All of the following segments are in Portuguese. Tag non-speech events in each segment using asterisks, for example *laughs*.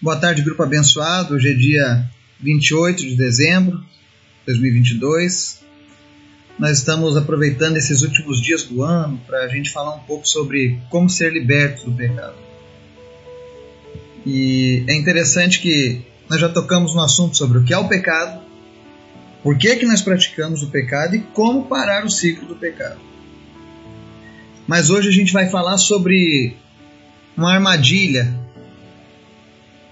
Boa tarde, grupo abençoado. Hoje é dia 28 de dezembro de 2022. Nós estamos aproveitando esses últimos dias do ano para a gente falar um pouco sobre como ser liberto do pecado. E é interessante que nós já tocamos no assunto sobre o que é o pecado, por que, que nós praticamos o pecado e como parar o ciclo do pecado. Mas hoje a gente vai falar sobre uma armadilha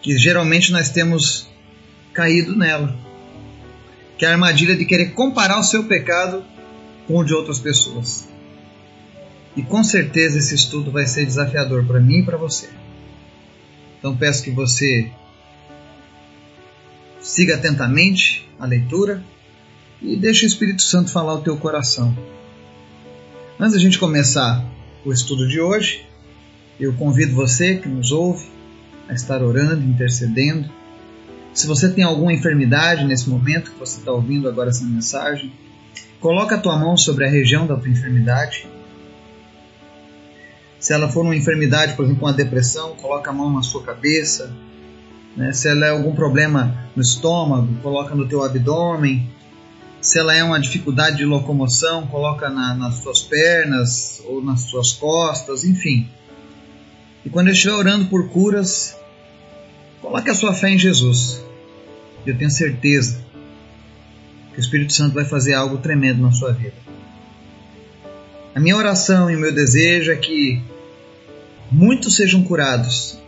que geralmente nós temos caído nela, que é a armadilha de querer comparar o seu pecado com o de outras pessoas. E com certeza esse estudo vai ser desafiador para mim e para você. Então peço que você siga atentamente a leitura e deixe o Espírito Santo falar o teu coração. Antes da gente começar o estudo de hoje, eu convido você que nos ouve a estar orando, intercedendo. Se você tem alguma enfermidade nesse momento que você está ouvindo agora essa mensagem, coloca a tua mão sobre a região da tua enfermidade. Se ela for uma enfermidade, por exemplo, uma depressão, coloca a mão na sua cabeça. Né? Se ela é algum problema no estômago, coloca no teu abdômen. Se ela é uma dificuldade de locomoção, coloca na, nas suas pernas ou nas suas costas, enfim. E quando eu estiver orando por curas, coloque a sua fé em Jesus. Eu tenho certeza que o Espírito Santo vai fazer algo tremendo na sua vida. A minha oração e o meu desejo é que muitos sejam curados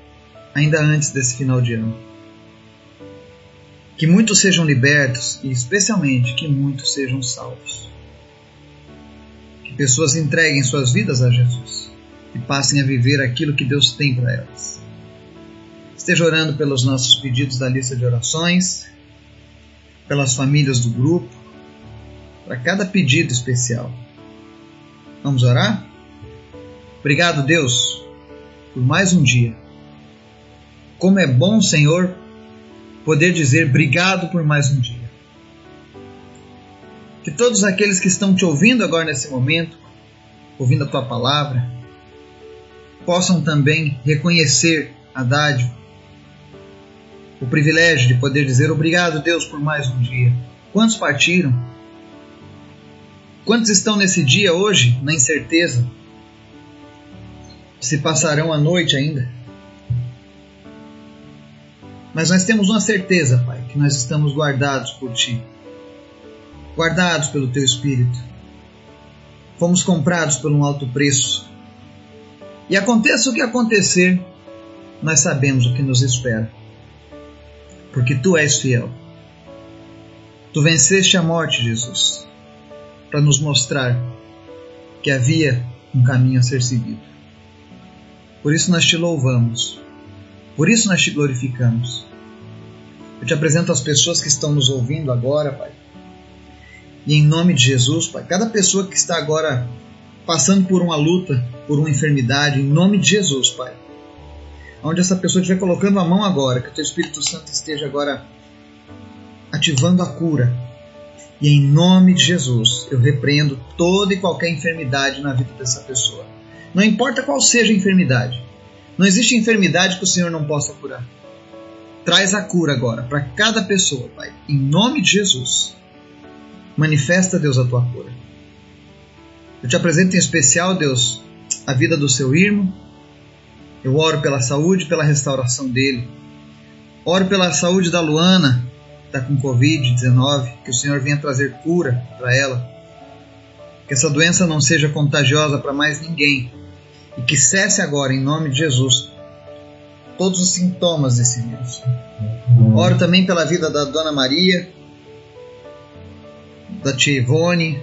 ainda antes desse final de ano. Que muitos sejam libertos e, especialmente, que muitos sejam salvos. Que pessoas entreguem suas vidas a Jesus e passem a viver aquilo que Deus tem para elas. Esteja orando pelos nossos pedidos da lista de orações, pelas famílias do grupo, para cada pedido especial. Vamos orar? Obrigado, Deus, por mais um dia. Como é bom, Senhor, poder dizer obrigado por mais um dia. Que todos aqueles que estão te ouvindo agora nesse momento, ouvindo a tua palavra, possam também reconhecer a dádiva, o privilégio de poder dizer obrigado, Deus, por mais um dia. Quantos partiram? Quantos estão nesse dia hoje na incerteza? Se passarão a noite ainda? Mas nós temos uma certeza, Pai, que nós estamos guardados por Ti, guardados pelo Teu Espírito. Fomos comprados por um alto preço e aconteça o que acontecer, nós sabemos o que nos espera. Porque tu és fiel. Tu venceste a morte, Jesus, para nos mostrar que havia um caminho a ser seguido. Por isso nós te louvamos. Por isso nós te glorificamos. Eu te apresento as pessoas que estão nos ouvindo agora, Pai. E em nome de Jesus, Pai, cada pessoa que está agora passando por uma luta, por uma enfermidade, em nome de Jesus, Pai. Onde essa pessoa estiver colocando a mão agora, que o Teu Espírito Santo esteja agora ativando a cura. E em nome de Jesus, eu repreendo toda e qualquer enfermidade na vida dessa pessoa. Não importa qual seja a enfermidade. Não existe enfermidade que o Senhor não possa curar. Traz a cura agora para cada pessoa, Pai. Em nome de Jesus. Manifesta, Deus, a tua cura. Eu te apresento em especial, Deus, a vida do seu irmão. Eu oro pela saúde, pela restauração dele. Oro pela saúde da Luana, que está com Covid-19, que o Senhor venha trazer cura para ela. Que essa doença não seja contagiosa para mais ninguém. E que cesse agora, em nome de Jesus, todos os sintomas desse vírus. Oro também pela vida da Dona Maria, da Tia Ivone,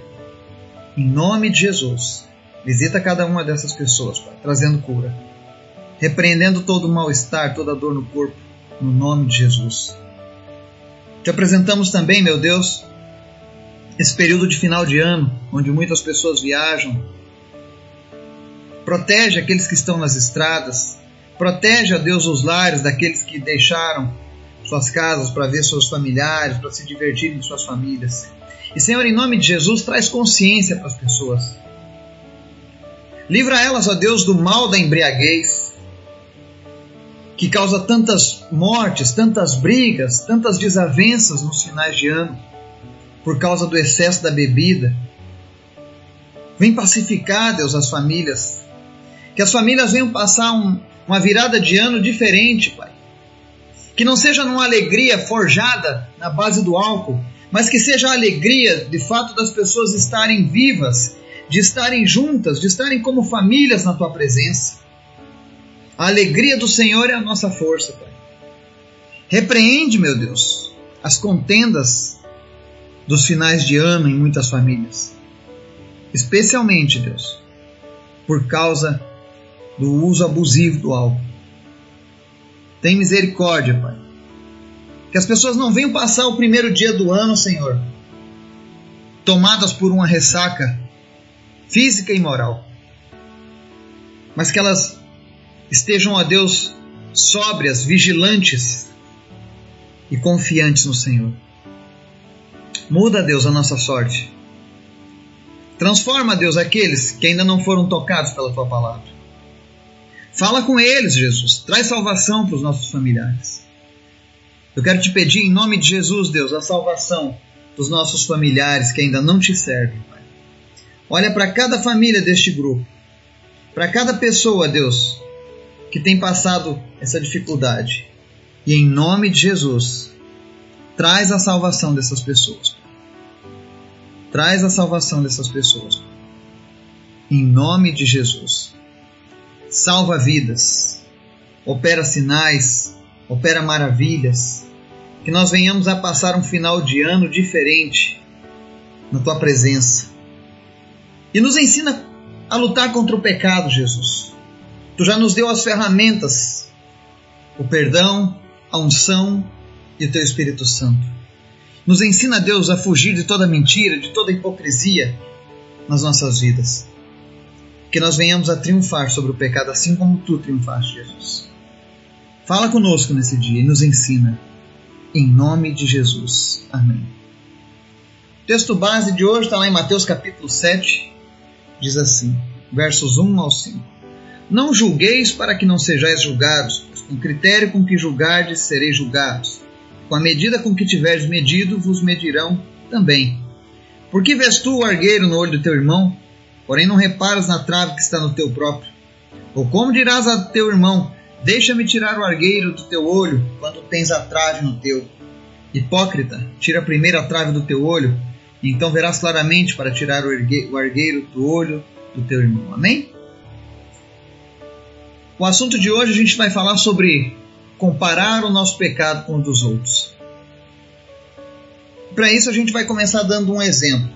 em nome de Jesus, visita cada uma dessas pessoas, Pai, trazendo cura. Repreendendo todo o mal-estar, toda a dor no corpo, no nome de Jesus. Te apresentamos também, meu Deus, esse período de final de ano, onde muitas pessoas viajam. Protege aqueles que estão nas estradas. Protege, Deus, os lares daqueles que deixaram suas casas para ver seus familiares, para se divertirem com suas famílias. E, Senhor, em nome de Jesus, traz consciência para as pessoas. Livra elas, ó Deus, do mal da embriaguez. que causa tantas mortes, tantas brigas, tantas desavenças nos finais de ano, por causa do excesso da bebida. Vem pacificar, Deus, as famílias. Que as famílias venham passar um, uma virada de ano diferente, Pai. Que não seja numa alegria forjada na base do álcool, mas que seja a alegria de fato das pessoas estarem vivas, de estarem juntas, de estarem como famílias na tua presença. A alegria do Senhor é a nossa força, Pai. Repreende, meu Deus, as contendas dos finais de ano em muitas famílias. Especialmente, Deus, por causa do uso abusivo do álcool. Tem misericórdia, Pai. Que as pessoas não venham passar o primeiro dia do ano, Senhor, tomadas por uma ressaca física e moral, mas que elas estejam, ó Deus, sóbrias, vigilantes e confiantes no Senhor. Muda, Deus, a nossa sorte. Transforma, Deus, aqueles que ainda não foram tocados pela tua palavra. Fala com eles, Jesus. Traz salvação para os nossos familiares. Eu quero te pedir, em nome de Jesus, Deus, a salvação dos nossos familiares que ainda não te servem, Pai. Olha para cada família deste grupo, para cada pessoa, Deus, que tem passado essa dificuldade. E em nome de Jesus, traz a salvação dessas pessoas. Traz a salvação dessas pessoas. Em nome de Jesus. Salva vidas. Opera sinais. Opera maravilhas. Que nós venhamos a passar um final de ano diferente na tua presença. E nos ensina a lutar contra o pecado, Jesus. Tu já nos deu as ferramentas, o perdão, a unção e o teu Espírito Santo. Nos ensina, Deus, a fugir de toda mentira, de toda hipocrisia nas nossas vidas. Que nós venhamos a triunfar sobre o pecado assim como tu triunfaste, Jesus. Fala conosco nesse dia e nos ensina. Em nome de Jesus. Amém. O texto base de hoje está lá em Mateus capítulo 7. Diz assim, versos 1 ao 5. Não julgueis para que não sejais julgados, pois com o critério com que julgardes sereis julgados. Com a medida com que tiveres medido, vos medirão também. Por que vês tu o argueiro no olho do teu irmão, porém não reparas na trave que está no teu próprio? Ou como dirás a teu irmão, deixa-me tirar o argueiro do teu olho, quando tens a trave no teu? Hipócrita, tira primeiro a trave do teu olho, então verás claramente para tirar o argueiro do olho do teu irmão. Amém? O assunto de hoje a gente vai falar sobre comparar o nosso pecado com o dos outros. Para isso a gente vai começar dando um exemplo.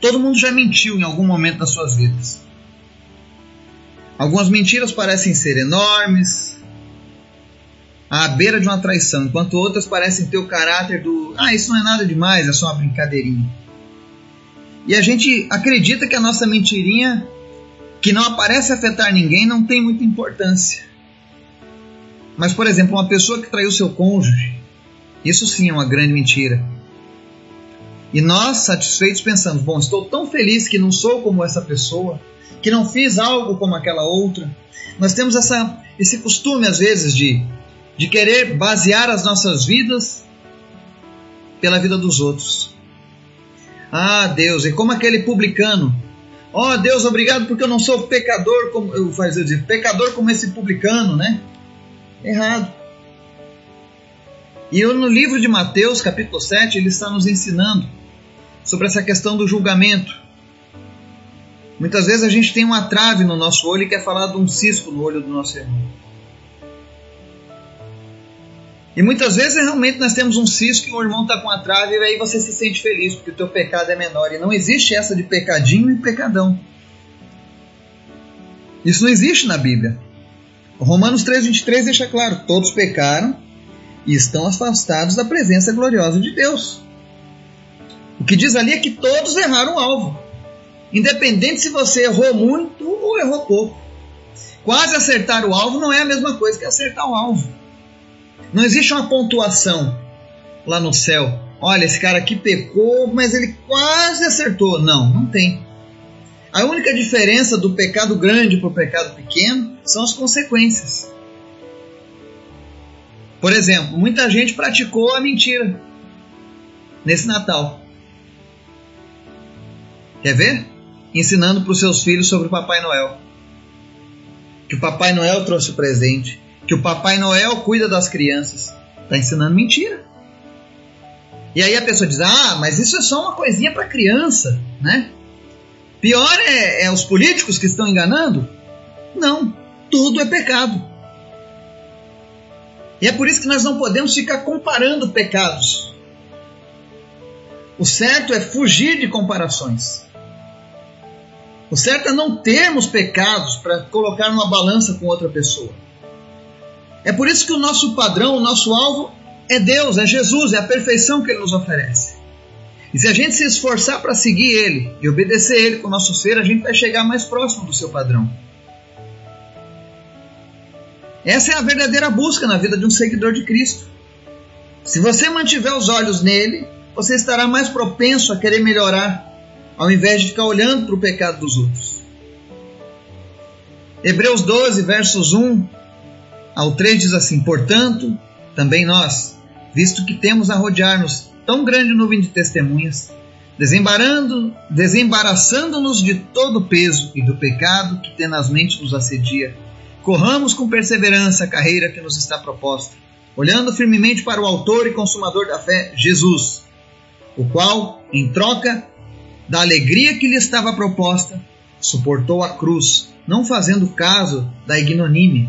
Todo mundo já mentiu em algum momento das suas vidas. Algumas mentiras parecem ser enormes, à beira de uma traição, enquanto outras parecem ter o caráter do ah, isso não é nada demais, é só uma brincadeirinha. E a gente acredita que a nossa mentirinha que não aparece afetar ninguém não tem muita importância. Mas, por exemplo, uma pessoa que traiu seu cônjuge, isso sim é uma grande mentira. E nós, satisfeitos, pensamos: bom, estou tão feliz que não sou como essa pessoa, que não fiz algo como aquela outra. Nós temos essa, esse costume, às vezes, de, de querer basear as nossas vidas pela vida dos outros. Ah, Deus, e como aquele publicano Ó oh, Deus, obrigado porque eu não sou pecador como eu faz dizer, pecador como esse publicano, né? Errado. E eu, no livro de Mateus, capítulo 7, ele está nos ensinando sobre essa questão do julgamento. Muitas vezes a gente tem uma trave no nosso olho e quer falar de um cisco no olho do nosso irmão. E muitas vezes realmente nós temos um cisco e o irmão está com a trave e aí você se sente feliz porque o teu pecado é menor. E não existe essa de pecadinho e pecadão. Isso não existe na Bíblia. Romanos 3,23 deixa claro: todos pecaram e estão afastados da presença gloriosa de Deus. O que diz ali é que todos erraram o alvo. Independente se você errou muito ou errou pouco. Quase acertar o alvo não é a mesma coisa que acertar o alvo. Não existe uma pontuação lá no céu. Olha, esse cara aqui pecou, mas ele quase acertou. Não, não tem. A única diferença do pecado grande para o pecado pequeno são as consequências. Por exemplo, muita gente praticou a mentira nesse Natal. Quer ver? Ensinando para os seus filhos sobre o Papai Noel. Que o Papai Noel trouxe o presente. Que o Papai Noel cuida das crianças. Está ensinando mentira. E aí a pessoa diz: Ah, mas isso é só uma coisinha para criança, né? Pior é, é os políticos que estão enganando? Não, tudo é pecado. E é por isso que nós não podemos ficar comparando pecados. O certo é fugir de comparações. O certo é não termos pecados para colocar numa balança com outra pessoa. É por isso que o nosso padrão, o nosso alvo é Deus, é Jesus, é a perfeição que Ele nos oferece. E se a gente se esforçar para seguir Ele e obedecer Ele com o nosso ser, a gente vai chegar mais próximo do seu padrão. Essa é a verdadeira busca na vida de um seguidor de Cristo. Se você mantiver os olhos nele, você estará mais propenso a querer melhorar ao invés de ficar olhando para o pecado dos outros. Hebreus 12, versos 1 ao 3 diz assim: Portanto, também nós, visto que temos a rodear-nos tão grande nuvem de testemunhas, desembarando, desembaraçando-nos de todo o peso e do pecado que tenazmente nos assedia, corramos com perseverança a carreira que nos está proposta, olhando firmemente para o autor e consumador da fé, Jesus, o qual, em troca da alegria que lhe estava proposta, suportou a cruz, não fazendo caso da ignomínia,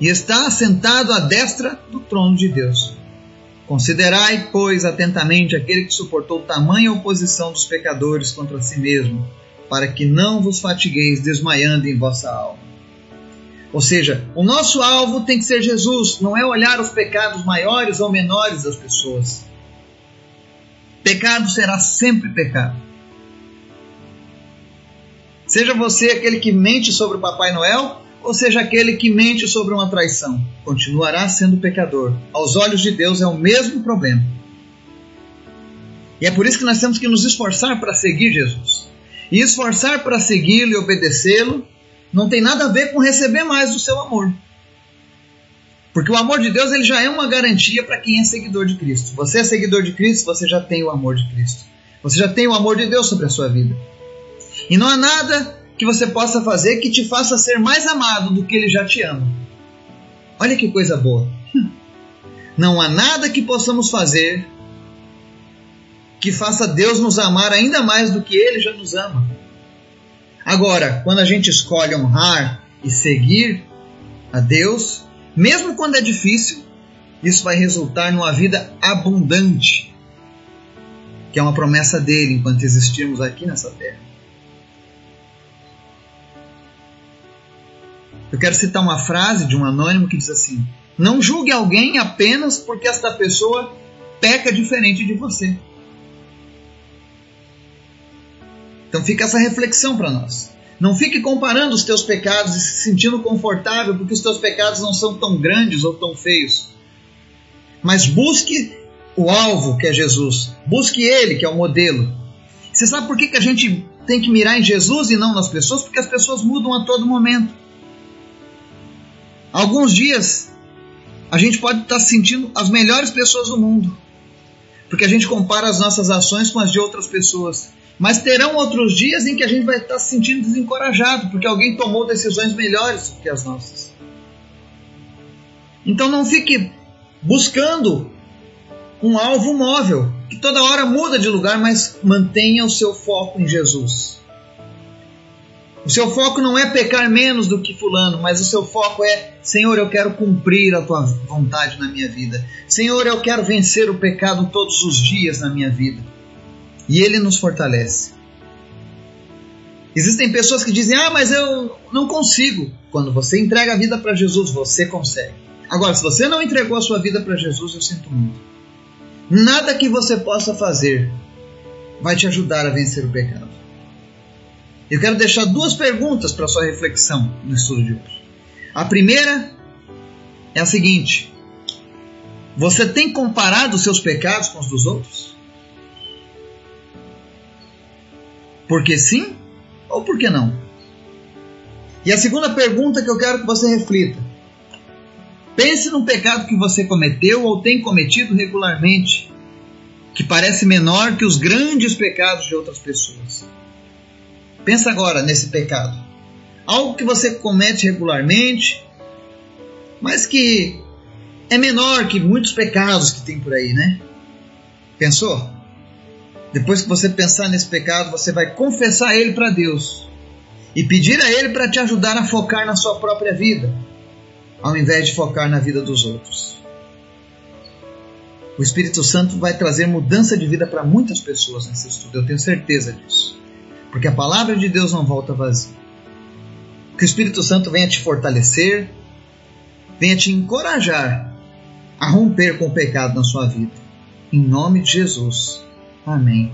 e está assentado à destra do trono de Deus. Considerai, pois, atentamente aquele que suportou tamanha oposição dos pecadores contra si mesmo, para que não vos fatigueis desmaiando em vossa alma. Ou seja, o nosso alvo tem que ser Jesus, não é olhar os pecados maiores ou menores das pessoas. Pecado será sempre pecado. Seja você aquele que mente sobre o Papai Noel, ou seja aquele que mente sobre uma traição, continuará sendo pecador. Aos olhos de Deus é o mesmo problema. E é por isso que nós temos que nos esforçar para seguir Jesus. E esforçar para segui-lo e obedecê-lo não tem nada a ver com receber mais do seu amor. Porque o amor de Deus ele já é uma garantia para quem é seguidor de Cristo. Você é seguidor de Cristo, você já tem o amor de Cristo. Você já tem o amor de Deus sobre a sua vida. E não há nada que você possa fazer que te faça ser mais amado do que ele já te ama. Olha que coisa boa. *laughs* Não há nada que possamos fazer que faça Deus nos amar ainda mais do que ele já nos ama. Agora, quando a gente escolhe honrar e seguir a Deus, mesmo quando é difícil, isso vai resultar numa vida abundante, que é uma promessa dele enquanto existirmos aqui nessa terra. Eu quero citar uma frase de um anônimo que diz assim: Não julgue alguém apenas porque esta pessoa peca diferente de você. Então fica essa reflexão para nós. Não fique comparando os teus pecados e se sentindo confortável porque os teus pecados não são tão grandes ou tão feios. Mas busque o alvo que é Jesus. Busque Ele, que é o modelo. Você sabe por que, que a gente tem que mirar em Jesus e não nas pessoas? Porque as pessoas mudam a todo momento. Alguns dias a gente pode estar sentindo as melhores pessoas do mundo, porque a gente compara as nossas ações com as de outras pessoas. Mas terão outros dias em que a gente vai estar se sentindo desencorajado, porque alguém tomou decisões melhores que as nossas. Então não fique buscando um alvo móvel, que toda hora muda de lugar, mas mantenha o seu foco em Jesus. O seu foco não é pecar menos do que fulano, mas o seu foco é: Senhor, eu quero cumprir a tua vontade na minha vida. Senhor, eu quero vencer o pecado todos os dias na minha vida e ele nos fortalece. Existem pessoas que dizem: Ah, mas eu não consigo. Quando você entrega a vida para Jesus, você consegue. Agora, se você não entregou a sua vida para Jesus, eu sinto muito. Nada que você possa fazer vai te ajudar a vencer o pecado. Eu quero deixar duas perguntas para sua reflexão no estudo de hoje. A primeira é a seguinte: Você tem comparado os seus pecados com os dos outros? Porque sim ou por que não? E a segunda pergunta que eu quero que você reflita: Pense num pecado que você cometeu ou tem cometido regularmente, que parece menor que os grandes pecados de outras pessoas. Pensa agora nesse pecado. Algo que você comete regularmente, mas que é menor que muitos pecados que tem por aí, né? Pensou? Depois que você pensar nesse pecado, você vai confessar ele para Deus e pedir a ele para te ajudar a focar na sua própria vida, ao invés de focar na vida dos outros. O Espírito Santo vai trazer mudança de vida para muitas pessoas nesse estudo, eu tenho certeza disso. Porque a palavra de Deus não volta vazia. Que o Espírito Santo venha te fortalecer, venha te encorajar a romper com o pecado na sua vida. Em nome de Jesus. Amém.